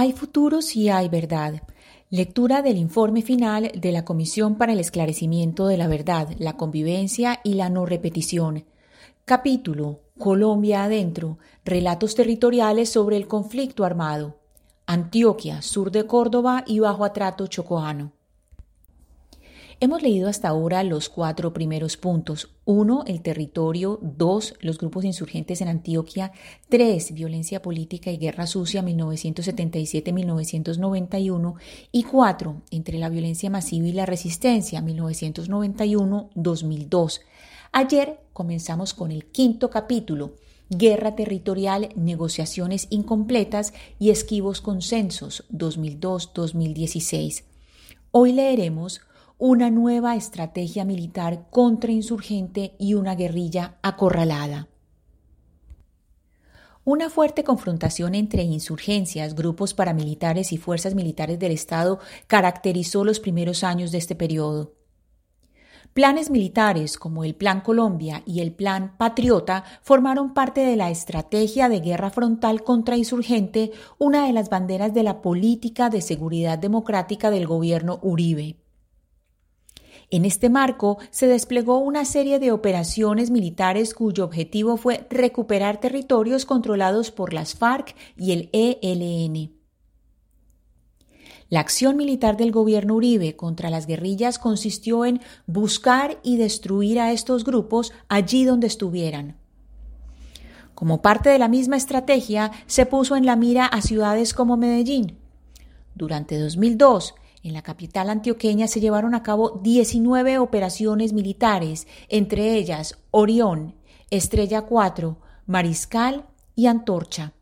Hay futuro si hay verdad. Lectura del informe final de la Comisión para el Esclarecimiento de la Verdad, la Convivencia y la No Repetición. Capítulo Colombia adentro. Relatos territoriales sobre el conflicto armado. Antioquia, sur de Córdoba y bajo atrato chocoano. Hemos leído hasta ahora los cuatro primeros puntos. Uno, el territorio. Dos, los grupos insurgentes en Antioquia. Tres, violencia política y guerra sucia 1977-1991. Y cuatro, entre la violencia masiva y la resistencia 1991-2002. Ayer comenzamos con el quinto capítulo. Guerra territorial, negociaciones incompletas y esquivos consensos 2002-2016. Hoy leeremos una nueva estrategia militar contrainsurgente y una guerrilla acorralada. Una fuerte confrontación entre insurgencias, grupos paramilitares y fuerzas militares del Estado caracterizó los primeros años de este periodo. Planes militares como el Plan Colombia y el Plan Patriota formaron parte de la estrategia de guerra frontal contrainsurgente, una de las banderas de la política de seguridad democrática del gobierno Uribe. En este marco se desplegó una serie de operaciones militares cuyo objetivo fue recuperar territorios controlados por las FARC y el ELN. La acción militar del gobierno Uribe contra las guerrillas consistió en buscar y destruir a estos grupos allí donde estuvieran. Como parte de la misma estrategia, se puso en la mira a ciudades como Medellín. Durante 2002, en la capital antioqueña se llevaron a cabo 19 operaciones militares, entre ellas Orión, Estrella 4, Mariscal y Antorcha.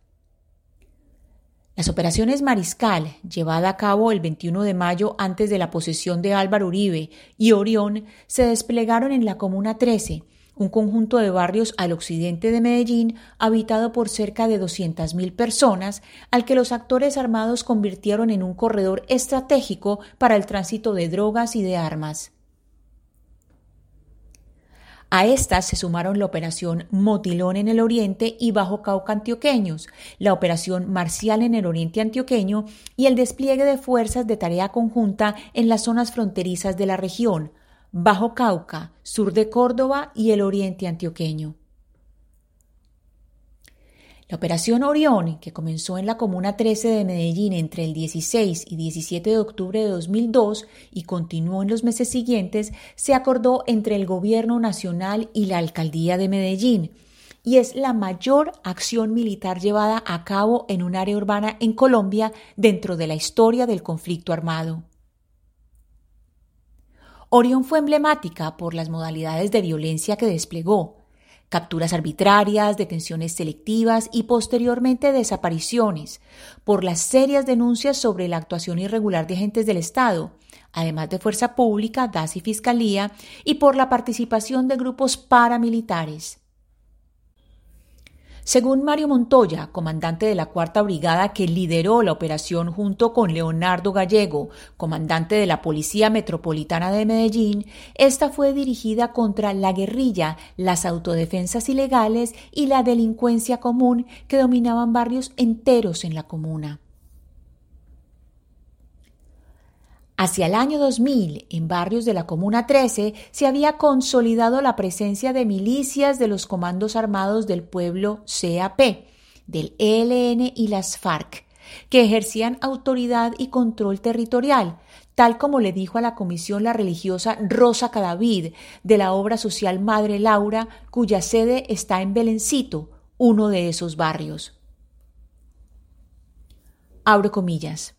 Las operaciones Mariscal, llevada a cabo el 21 de mayo antes de la posesión de Álvaro Uribe, y Orión se desplegaron en la Comuna 13, un conjunto de barrios al occidente de Medellín habitado por cerca de 200.000 personas, al que los actores armados convirtieron en un corredor estratégico para el tránsito de drogas y de armas. A estas se sumaron la operación Motilón en el oriente y Bajo Cauca antioqueños, la operación Marcial en el oriente antioqueño y el despliegue de fuerzas de tarea conjunta en las zonas fronterizas de la región, Bajo Cauca, sur de Córdoba y el oriente antioqueño. La operación Orión, que comenzó en la Comuna 13 de Medellín entre el 16 y 17 de octubre de 2002 y continuó en los meses siguientes, se acordó entre el Gobierno Nacional y la Alcaldía de Medellín y es la mayor acción militar llevada a cabo en un área urbana en Colombia dentro de la historia del conflicto armado. Orión fue emblemática por las modalidades de violencia que desplegó, capturas arbitrarias, detenciones selectivas y posteriormente desapariciones, por las serias denuncias sobre la actuación irregular de agentes del Estado, además de Fuerza Pública, DAS y Fiscalía, y por la participación de grupos paramilitares. Según Mario Montoya, comandante de la Cuarta Brigada que lideró la operación junto con Leonardo Gallego, comandante de la Policía Metropolitana de Medellín, esta fue dirigida contra la guerrilla, las autodefensas ilegales y la delincuencia común que dominaban barrios enteros en la comuna. Hacia el año 2000, en barrios de la Comuna 13, se había consolidado la presencia de milicias de los comandos armados del pueblo CAP, del ELN y las FARC, que ejercían autoridad y control territorial, tal como le dijo a la comisión la religiosa Rosa Cadavid de la obra social Madre Laura, cuya sede está en Belencito, uno de esos barrios. Abro comillas.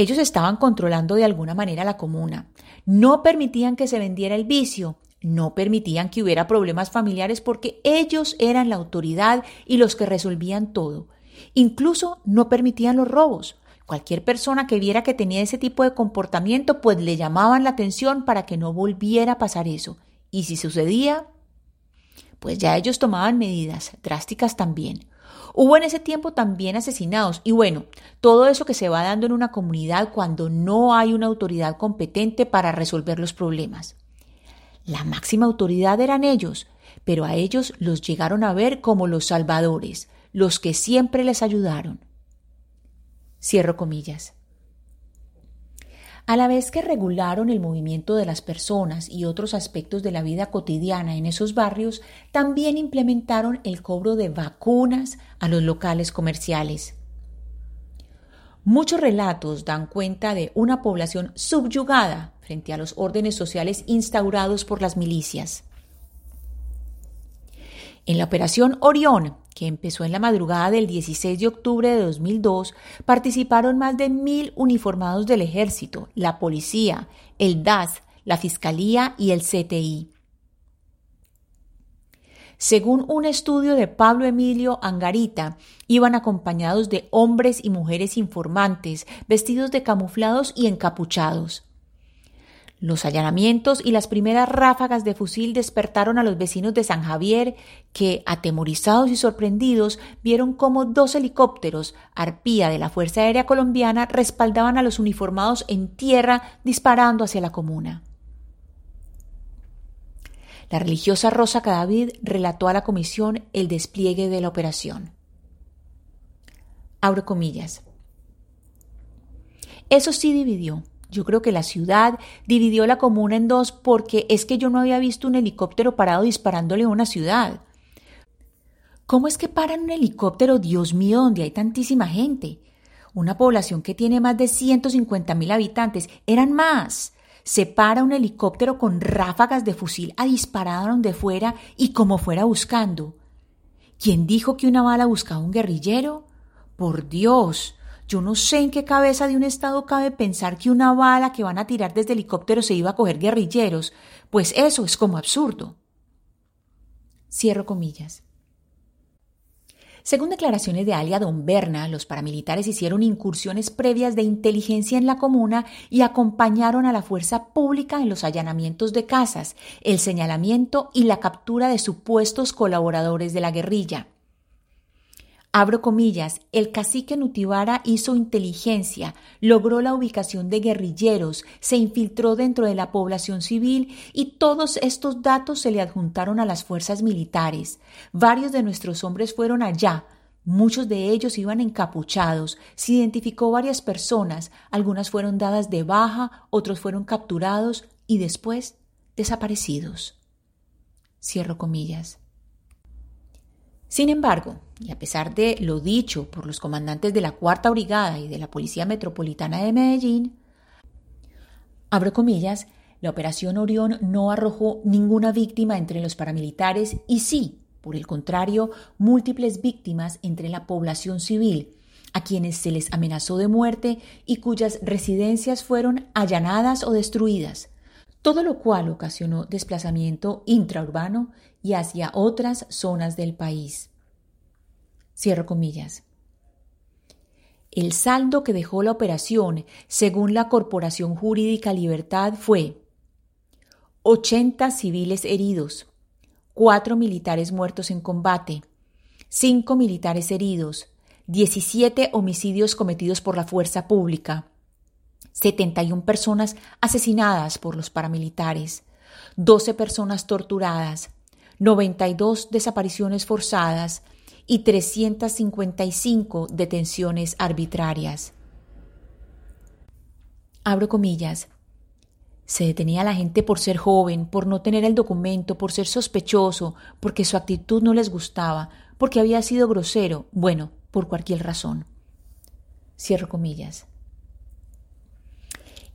Ellos estaban controlando de alguna manera la comuna. No permitían que se vendiera el vicio, no permitían que hubiera problemas familiares porque ellos eran la autoridad y los que resolvían todo. Incluso no permitían los robos. Cualquier persona que viera que tenía ese tipo de comportamiento, pues le llamaban la atención para que no volviera a pasar eso. Y si sucedía, pues ya ellos tomaban medidas drásticas también. Hubo en ese tiempo también asesinados y bueno, todo eso que se va dando en una comunidad cuando no hay una autoridad competente para resolver los problemas. La máxima autoridad eran ellos, pero a ellos los llegaron a ver como los salvadores, los que siempre les ayudaron. Cierro comillas. A la vez que regularon el movimiento de las personas y otros aspectos de la vida cotidiana en esos barrios, también implementaron el cobro de vacunas a los locales comerciales. Muchos relatos dan cuenta de una población subyugada frente a los órdenes sociales instaurados por las milicias. En la Operación Orión, que empezó en la madrugada del 16 de octubre de 2002, participaron más de mil uniformados del Ejército, la Policía, el DAS, la Fiscalía y el CTI. Según un estudio de Pablo Emilio Angarita, iban acompañados de hombres y mujeres informantes, vestidos de camuflados y encapuchados. Los allanamientos y las primeras ráfagas de fusil despertaron a los vecinos de San Javier, que, atemorizados y sorprendidos, vieron cómo dos helicópteros, arpía de la Fuerza Aérea Colombiana, respaldaban a los uniformados en tierra disparando hacia la comuna. La religiosa Rosa Cadavid relató a la comisión el despliegue de la operación. Abro comillas. Eso sí dividió, yo creo que la ciudad dividió la comuna en dos porque es que yo no había visto un helicóptero parado disparándole a una ciudad. ¿Cómo es que paran un helicóptero, Dios mío, donde hay tantísima gente? Una población que tiene más de 150 mil habitantes. Eran más. Se para un helicóptero con ráfagas de fusil a disparar a donde fuera y como fuera buscando. ¿Quién dijo que una bala buscaba un guerrillero? Por Dios, yo no sé en qué cabeza de un Estado cabe pensar que una bala que van a tirar desde helicóptero se iba a coger guerrilleros, pues eso es como absurdo. Cierro comillas. Según declaraciones de Alia Don Berna, los paramilitares hicieron incursiones previas de inteligencia en la comuna y acompañaron a la fuerza pública en los allanamientos de casas, el señalamiento y la captura de supuestos colaboradores de la guerrilla. Abro comillas, el cacique Nutibara hizo inteligencia, logró la ubicación de guerrilleros, se infiltró dentro de la población civil y todos estos datos se le adjuntaron a las fuerzas militares. Varios de nuestros hombres fueron allá, muchos de ellos iban encapuchados, se identificó varias personas, algunas fueron dadas de baja, otros fueron capturados y después desaparecidos. Cierro comillas. Sin embargo, y a pesar de lo dicho por los comandantes de la Cuarta Brigada y de la Policía Metropolitana de Medellín, comillas, la Operación Orión no arrojó ninguna víctima entre los paramilitares y sí, por el contrario, múltiples víctimas entre la población civil, a quienes se les amenazó de muerte y cuyas residencias fueron allanadas o destruidas, todo lo cual ocasionó desplazamiento intraurbano y hacia otras zonas del país. Cierro comillas. El saldo que dejó la operación, según la Corporación Jurídica Libertad, fue 80 civiles heridos, 4 militares muertos en combate, 5 militares heridos, 17 homicidios cometidos por la fuerza pública, 71 personas asesinadas por los paramilitares, 12 personas torturadas, 92 desapariciones forzadas y 355 detenciones arbitrarias. Abro comillas. Se detenía a la gente por ser joven, por no tener el documento, por ser sospechoso, porque su actitud no les gustaba, porque había sido grosero, bueno, por cualquier razón. Cierro comillas.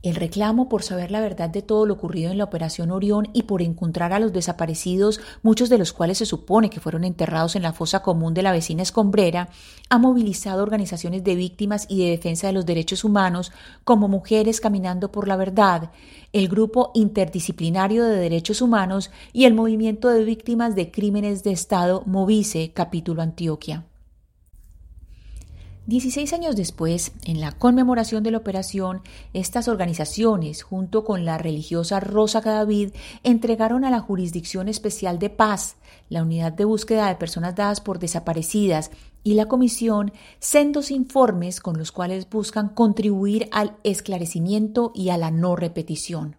El reclamo por saber la verdad de todo lo ocurrido en la Operación Orión y por encontrar a los desaparecidos, muchos de los cuales se supone que fueron enterrados en la fosa común de la vecina escombrera, ha movilizado organizaciones de víctimas y de defensa de los derechos humanos como Mujeres Caminando por la Verdad, el Grupo Interdisciplinario de Derechos Humanos y el Movimiento de Víctimas de Crímenes de Estado Movice, capítulo Antioquia. Dieciséis años después, en la conmemoración de la operación, estas organizaciones, junto con la religiosa Rosa Cadavid, entregaron a la Jurisdicción Especial de Paz, la Unidad de Búsqueda de Personas Dadas por Desaparecidas y la Comisión sendos informes con los cuales buscan contribuir al esclarecimiento y a la no repetición.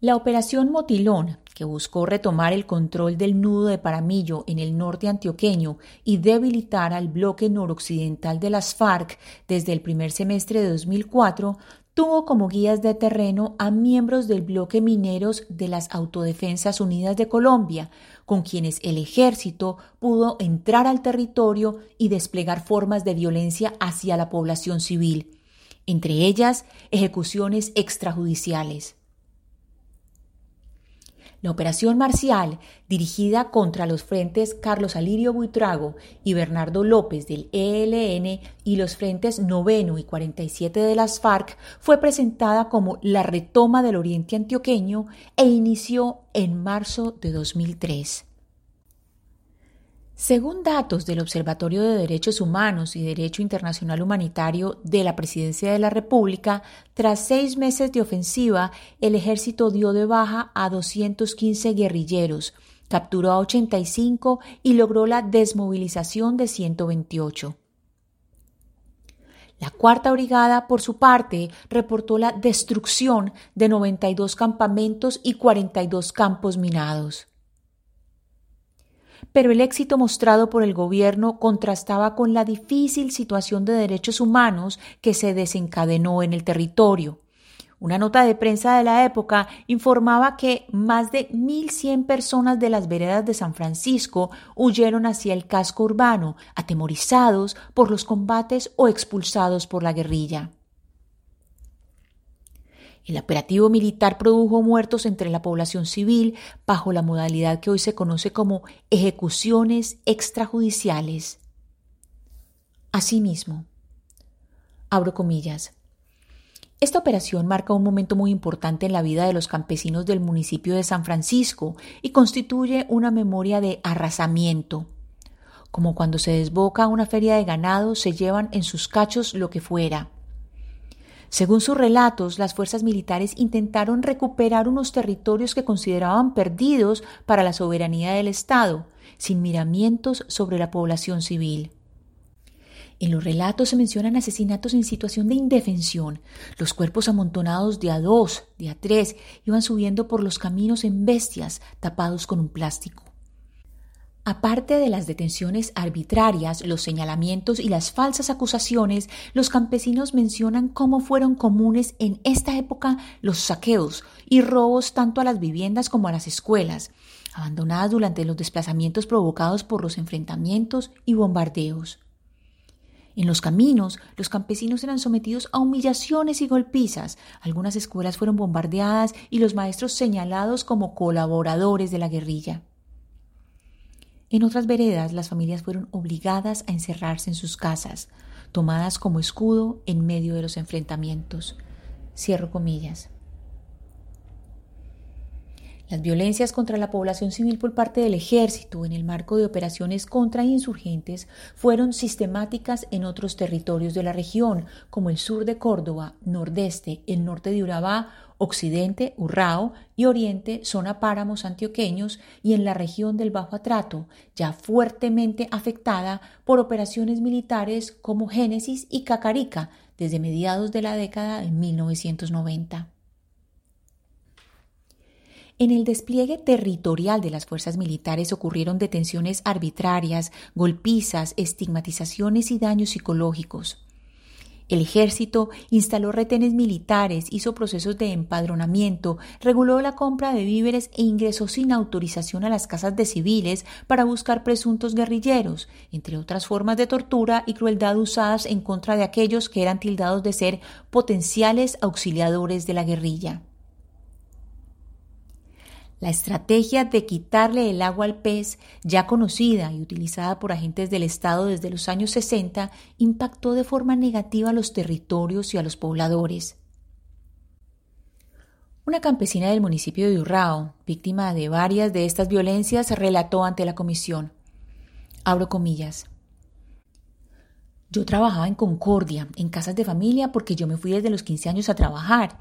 La operación Motilón, que buscó retomar el control del nudo de Paramillo en el norte antioqueño y debilitar al bloque noroccidental de las FARC desde el primer semestre de 2004, tuvo como guías de terreno a miembros del bloque mineros de las Autodefensas Unidas de Colombia, con quienes el ejército pudo entrar al territorio y desplegar formas de violencia hacia la población civil, entre ellas ejecuciones extrajudiciales. La operación marcial, dirigida contra los frentes Carlos Alirio Buitrago y Bernardo López del ELN y los frentes noveno y 47 de las FARC, fue presentada como la retoma del Oriente Antioqueño e inició en marzo de 2003. Según datos del Observatorio de Derechos Humanos y Derecho Internacional Humanitario de la Presidencia de la República, tras seis meses de ofensiva, el ejército dio de baja a 215 guerrilleros, capturó a 85 y logró la desmovilización de 128. La cuarta brigada, por su parte, reportó la destrucción de 92 campamentos y 42 campos minados pero el éxito mostrado por el gobierno contrastaba con la difícil situación de derechos humanos que se desencadenó en el territorio. Una nota de prensa de la época informaba que más de 1.100 personas de las veredas de San Francisco huyeron hacia el casco urbano, atemorizados por los combates o expulsados por la guerrilla. El operativo militar produjo muertos entre la población civil bajo la modalidad que hoy se conoce como ejecuciones extrajudiciales. Asimismo, abro comillas, esta operación marca un momento muy importante en la vida de los campesinos del municipio de San Francisco y constituye una memoria de arrasamiento. Como cuando se desboca una feria de ganado, se llevan en sus cachos lo que fuera según sus relatos, las fuerzas militares intentaron recuperar unos territorios que consideraban perdidos para la soberanía del Estado, sin miramientos sobre la población civil. En los relatos se mencionan asesinatos en situación de indefensión. Los cuerpos amontonados de a dos, de a tres, iban subiendo por los caminos en bestias tapados con un plástico. Aparte de las detenciones arbitrarias, los señalamientos y las falsas acusaciones, los campesinos mencionan cómo fueron comunes en esta época los saqueos y robos tanto a las viviendas como a las escuelas, abandonadas durante los desplazamientos provocados por los enfrentamientos y bombardeos. En los caminos, los campesinos eran sometidos a humillaciones y golpizas. Algunas escuelas fueron bombardeadas y los maestros señalados como colaboradores de la guerrilla. En otras veredas las familias fueron obligadas a encerrarse en sus casas, tomadas como escudo en medio de los enfrentamientos. Cierro comillas. Las violencias contra la población civil por parte del ejército en el marco de operaciones contra insurgentes fueron sistemáticas en otros territorios de la región, como el sur de Córdoba, nordeste, el norte de Urabá, occidente, Urrao y oriente, zona páramos antioqueños y en la región del Bajo Atrato, ya fuertemente afectada por operaciones militares como Génesis y Cacarica desde mediados de la década de 1990. En el despliegue territorial de las fuerzas militares ocurrieron detenciones arbitrarias, golpizas, estigmatizaciones y daños psicológicos. El ejército instaló retenes militares, hizo procesos de empadronamiento, reguló la compra de víveres e ingresó sin autorización a las casas de civiles para buscar presuntos guerrilleros, entre otras formas de tortura y crueldad usadas en contra de aquellos que eran tildados de ser potenciales auxiliadores de la guerrilla. La estrategia de quitarle el agua al pez, ya conocida y utilizada por agentes del Estado desde los años 60, impactó de forma negativa a los territorios y a los pobladores. Una campesina del municipio de Urrao, víctima de varias de estas violencias, relató ante la comisión. Abro comillas. Yo trabajaba en Concordia, en casas de familia, porque yo me fui desde los 15 años a trabajar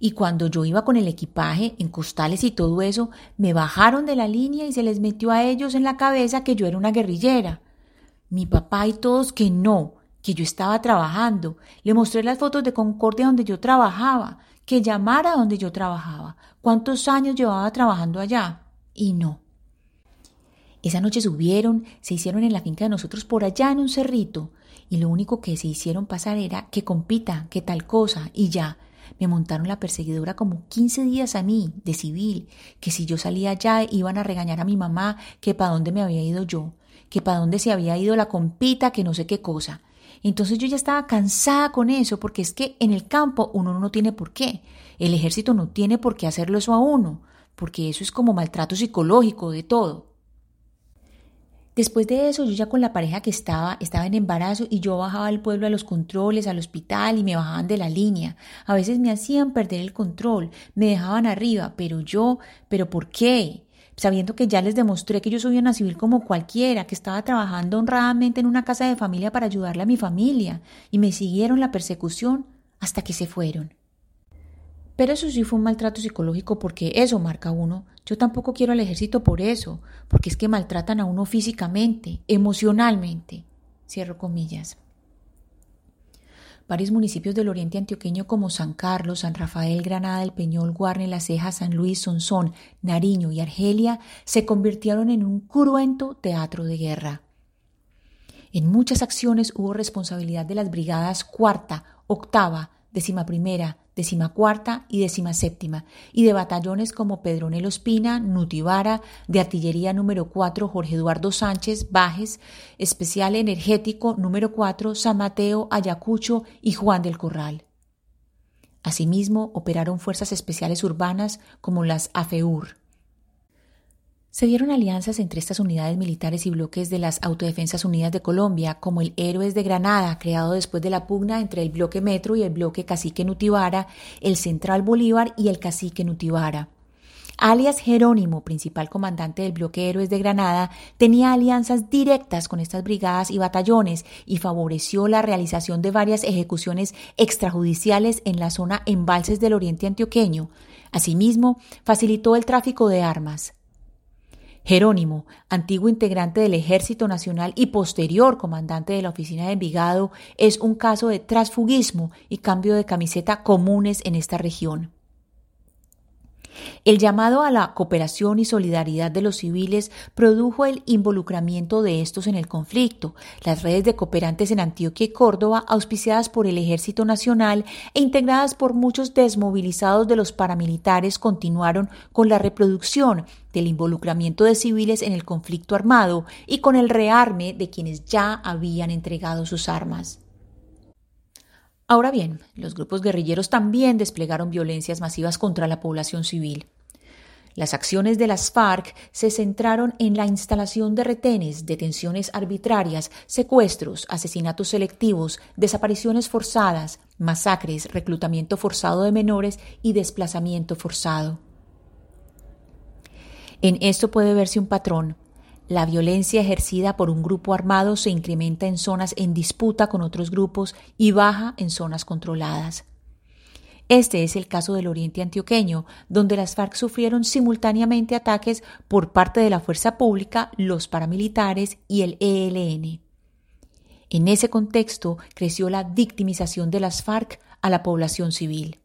y cuando yo iba con el equipaje, en costales y todo eso, me bajaron de la línea y se les metió a ellos en la cabeza que yo era una guerrillera. Mi papá y todos que no, que yo estaba trabajando. Le mostré las fotos de Concordia donde yo trabajaba, que llamara donde yo trabajaba, cuántos años llevaba trabajando allá. Y no. Esa noche subieron, se hicieron en la finca de nosotros por allá en un cerrito, y lo único que se hicieron pasar era que compita, que tal cosa, y ya. Me montaron la perseguidora como 15 días a mí, de civil, que si yo salía allá iban a regañar a mi mamá que para dónde me había ido yo, que para dónde se había ido la compita, que no sé qué cosa. Entonces yo ya estaba cansada con eso, porque es que en el campo uno no tiene por qué. El ejército no tiene por qué hacerlo eso a uno, porque eso es como maltrato psicológico de todo. Después de eso, yo ya con la pareja que estaba, estaba en embarazo y yo bajaba al pueblo a los controles, al hospital y me bajaban de la línea. A veces me hacían perder el control, me dejaban arriba, pero yo, pero ¿por qué? Sabiendo que ya les demostré que yo soy una civil como cualquiera, que estaba trabajando honradamente en una casa de familia para ayudarle a mi familia, y me siguieron la persecución hasta que se fueron. Pero eso sí fue un maltrato psicológico porque eso marca uno. Yo tampoco quiero al ejército por eso, porque es que maltratan a uno físicamente, emocionalmente. Cierro comillas. Varios municipios del oriente antioqueño como San Carlos, San Rafael, Granada, El Peñol, Guarne, La Ceja, San Luis, Sonsón, Nariño y Argelia se convirtieron en un cruento teatro de guerra. En muchas acciones hubo responsabilidad de las brigadas cuarta, octava, décima primera, decimacuarta y décima séptima, y de batallones como Pedronel Ospina, Nutivara, de artillería número 4 Jorge Eduardo Sánchez, Bajes, especial energético número 4 San Mateo, Ayacucho y Juan del Corral. Asimismo, operaron fuerzas especiales urbanas como las AFEUR. Se dieron alianzas entre estas unidades militares y bloques de las Autodefensas Unidas de Colombia, como el Héroes de Granada, creado después de la pugna entre el bloque Metro y el bloque Cacique Nutibara, el Central Bolívar y el Cacique Nutibara. Alias Jerónimo, principal comandante del bloque Héroes de Granada, tenía alianzas directas con estas brigadas y batallones y favoreció la realización de varias ejecuciones extrajudiciales en la zona embalses del oriente antioqueño. Asimismo, facilitó el tráfico de armas. Jerónimo, antiguo integrante del Ejército Nacional y posterior comandante de la Oficina de Envigado, es un caso de transfugismo y cambio de camiseta comunes en esta región. El llamado a la cooperación y solidaridad de los civiles produjo el involucramiento de estos en el conflicto. Las redes de cooperantes en Antioquia y Córdoba, auspiciadas por el Ejército Nacional e integradas por muchos desmovilizados de los paramilitares, continuaron con la reproducción del involucramiento de civiles en el conflicto armado y con el rearme de quienes ya habían entregado sus armas. Ahora bien, los grupos guerrilleros también desplegaron violencias masivas contra la población civil. Las acciones de las FARC se centraron en la instalación de retenes, detenciones arbitrarias, secuestros, asesinatos selectivos, desapariciones forzadas, masacres, reclutamiento forzado de menores y desplazamiento forzado. En esto puede verse un patrón. La violencia ejercida por un grupo armado se incrementa en zonas en disputa con otros grupos y baja en zonas controladas. Este es el caso del Oriente Antioqueño, donde las FARC sufrieron simultáneamente ataques por parte de la fuerza pública, los paramilitares y el ELN. En ese contexto creció la victimización de las FARC a la población civil.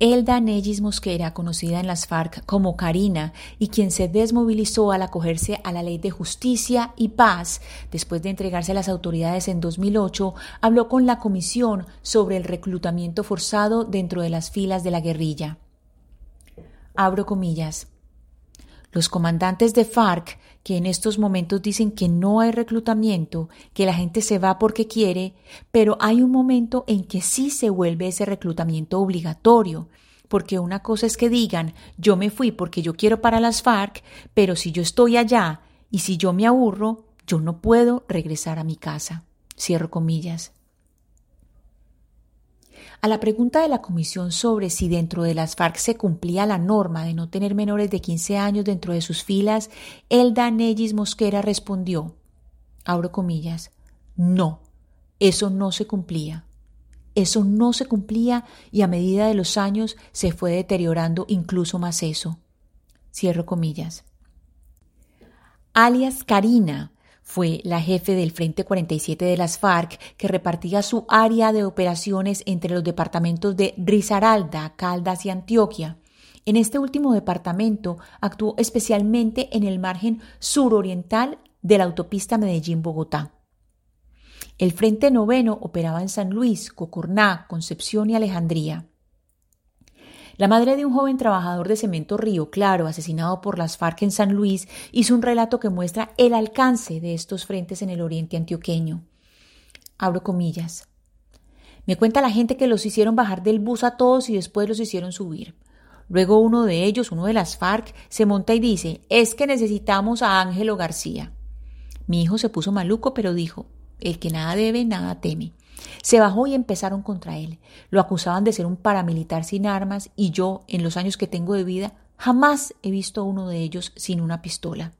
Elda Nellis Mosquera, conocida en las FARC como Karina, y quien se desmovilizó al acogerse a la ley de justicia y paz después de entregarse a las autoridades en 2008, habló con la Comisión sobre el reclutamiento forzado dentro de las filas de la guerrilla. Abro comillas. Los comandantes de FARC, que en estos momentos dicen que no hay reclutamiento, que la gente se va porque quiere, pero hay un momento en que sí se vuelve ese reclutamiento obligatorio, porque una cosa es que digan yo me fui porque yo quiero para las FARC, pero si yo estoy allá y si yo me aburro, yo no puedo regresar a mi casa. Cierro comillas. A la pregunta de la comisión sobre si dentro de las FARC se cumplía la norma de no tener menores de 15 años dentro de sus filas, Elda Nellis Mosquera respondió, abro comillas, no, eso no se cumplía. Eso no se cumplía y a medida de los años se fue deteriorando incluso más eso. Cierro comillas. Alias Karina Fue la jefe del Frente 47 de las FARC que repartía su área de operaciones entre los departamentos de Risaralda, Caldas y Antioquia. En este último departamento actuó especialmente en el margen suroriental de la autopista Medellín-Bogotá. El Frente Noveno operaba en San Luis, Cocorná, Concepción y Alejandría. La madre de un joven trabajador de Cemento Río Claro, asesinado por las FARC en San Luis, hizo un relato que muestra el alcance de estos frentes en el oriente antioqueño. Abro comillas. Me cuenta la gente que los hicieron bajar del bus a todos y después los hicieron subir. Luego uno de ellos, uno de las FARC, se monta y dice, es que necesitamos a Ángelo García. Mi hijo se puso maluco, pero dijo, el que nada debe, nada teme. Se bajó y empezaron contra él. Lo acusaban de ser un paramilitar sin armas y yo, en los años que tengo de vida, jamás he visto a uno de ellos sin una pistola.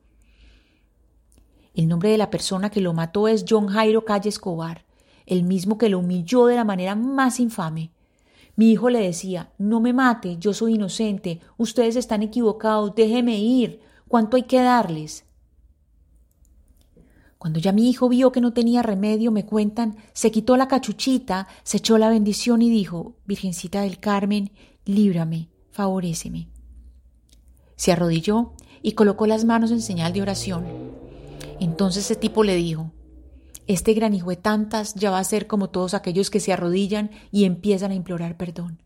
El nombre de la persona que lo mató es John Jairo Calle Escobar, el mismo que lo humilló de la manera más infame. Mi hijo le decía, no me mate, yo soy inocente, ustedes están equivocados, déjeme ir, ¿cuánto hay que darles? Cuando ya mi hijo vio que no tenía remedio, me cuentan, se quitó la cachuchita, se echó la bendición y dijo, Virgencita del Carmen, líbrame, favoréceme. Se arrodilló y colocó las manos en señal de oración. Entonces ese tipo le dijo, este gran hijo de tantas ya va a ser como todos aquellos que se arrodillan y empiezan a implorar perdón.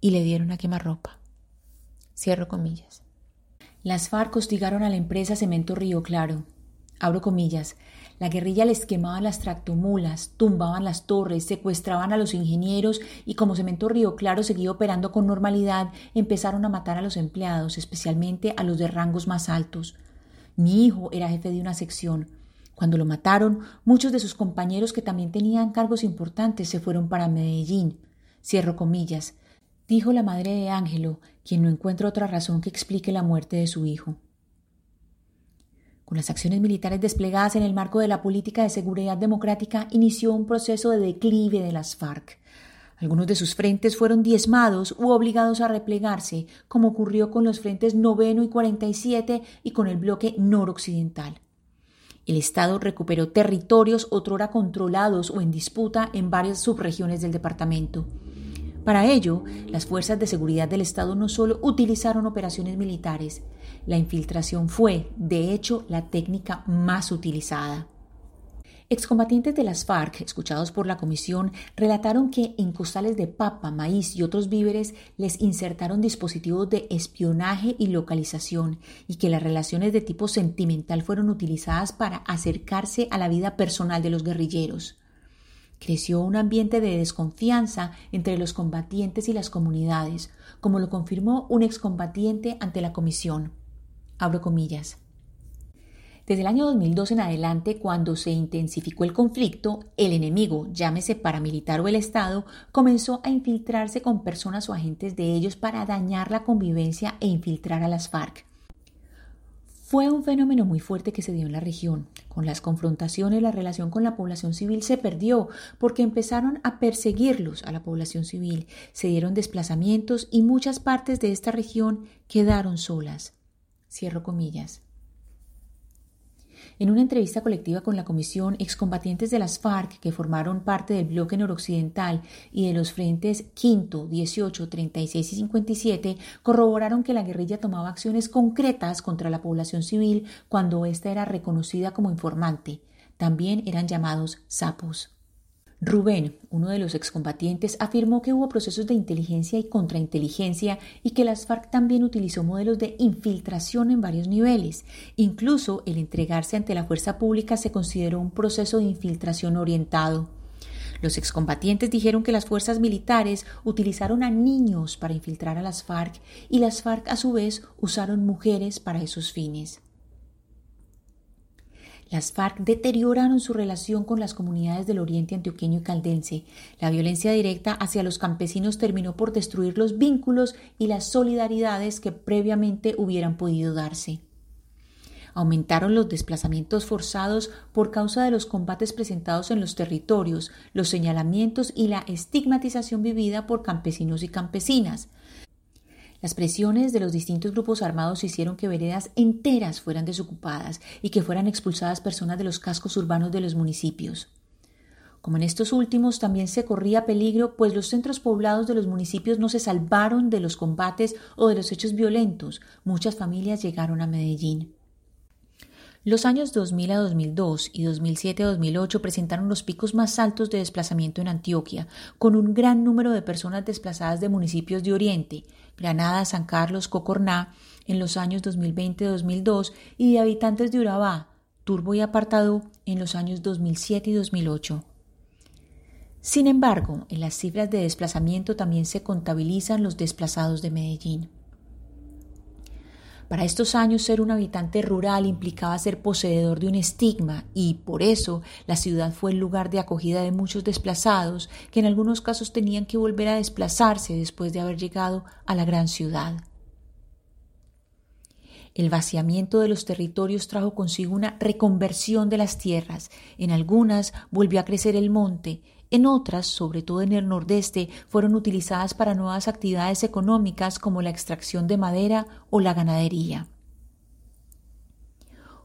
Y le dieron a quemarropa. Cierro comillas. Las FARC hostigaron a la empresa Cemento Río Claro, Abro comillas. La guerrilla les quemaba las tractomulas, tumbaban las torres, secuestraban a los ingenieros y como Cemento Río Claro seguía operando con normalidad, empezaron a matar a los empleados, especialmente a los de rangos más altos. Mi hijo era jefe de una sección. Cuando lo mataron, muchos de sus compañeros que también tenían cargos importantes se fueron para Medellín. Cierro comillas. Dijo la madre de Ángelo, quien no encuentra otra razón que explique la muerte de su hijo. Con las acciones militares desplegadas en el marco de la política de seguridad democrática, inició un proceso de declive de las FARC. Algunos de sus frentes fueron diezmados u obligados a replegarse, como ocurrió con los frentes noveno y 47 y con el bloque noroccidental. El Estado recuperó territorios otrora controlados o en disputa en varias subregiones del departamento. Para ello, las fuerzas de seguridad del Estado no solo utilizaron operaciones militares, la infiltración fue, de hecho, la técnica más utilizada. Excombatientes de las FARC, escuchados por la comisión, relataron que en costales de papa, maíz y otros víveres les insertaron dispositivos de espionaje y localización y que las relaciones de tipo sentimental fueron utilizadas para acercarse a la vida personal de los guerrilleros. Creció un ambiente de desconfianza entre los combatientes y las comunidades, como lo confirmó un excombatiente ante la comisión. Abro comillas. Desde el año 2002 en adelante, cuando se intensificó el conflicto, el enemigo, llámese paramilitar o el Estado, comenzó a infiltrarse con personas o agentes de ellos para dañar la convivencia e infiltrar a las FARC. Fue un fenómeno muy fuerte que se dio en la región. Con las confrontaciones, la relación con la población civil se perdió porque empezaron a perseguirlos a la población civil, se dieron desplazamientos y muchas partes de esta región quedaron solas. Cierro comillas. En una entrevista colectiva con la Comisión, excombatientes de las FARC que formaron parte del bloque noroccidental y de los frentes quinto, 18, 36 y 57 corroboraron que la guerrilla tomaba acciones concretas contra la población civil cuando ésta era reconocida como informante. También eran llamados sapos. Rubén, uno de los excombatientes, afirmó que hubo procesos de inteligencia y contrainteligencia y que las FARC también utilizó modelos de infiltración en varios niveles. Incluso el entregarse ante la fuerza pública se consideró un proceso de infiltración orientado. Los excombatientes dijeron que las fuerzas militares utilizaron a niños para infiltrar a las FARC y las FARC a su vez usaron mujeres para esos fines. Las FARC deterioraron su relación con las comunidades del oriente antioqueño y caldense. La violencia directa hacia los campesinos terminó por destruir los vínculos y las solidaridades que previamente hubieran podido darse. Aumentaron los desplazamientos forzados por causa de los combates presentados en los territorios, los señalamientos y la estigmatización vivida por campesinos y campesinas. Las presiones de los distintos grupos armados hicieron que veredas enteras fueran desocupadas y que fueran expulsadas personas de los cascos urbanos de los municipios. Como en estos últimos también se corría peligro, pues los centros poblados de los municipios no se salvaron de los combates o de los hechos violentos, muchas familias llegaron a Medellín. Los años 2000 a 2002 y 2007 a 2008 presentaron los picos más altos de desplazamiento en Antioquia, con un gran número de personas desplazadas de municipios de Oriente, Granada, San Carlos, Cocorná, en los años 2020-2002 y de habitantes de Urabá, Turbo y Apartado en los años 2007 y 2008. Sin embargo, en las cifras de desplazamiento también se contabilizan los desplazados de Medellín. Para estos años ser un habitante rural implicaba ser poseedor de un estigma y por eso la ciudad fue el lugar de acogida de muchos desplazados que en algunos casos tenían que volver a desplazarse después de haber llegado a la gran ciudad. El vaciamiento de los territorios trajo consigo una reconversión de las tierras. En algunas volvió a crecer el monte, en otras, sobre todo en el nordeste, fueron utilizadas para nuevas actividades económicas como la extracción de madera o la ganadería.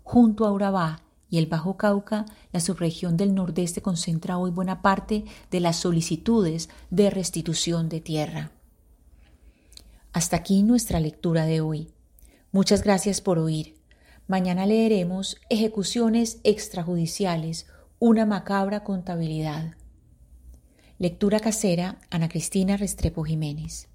Junto a Urabá y el Bajo Cauca, la subregión del nordeste concentra hoy buena parte de las solicitudes de restitución de tierra. Hasta aquí nuestra lectura de hoy. Muchas gracias por oír. Mañana leeremos Ejecuciones extrajudiciales, una macabra contabilidad. Lectura casera, Ana Cristina Restrepo Jiménez.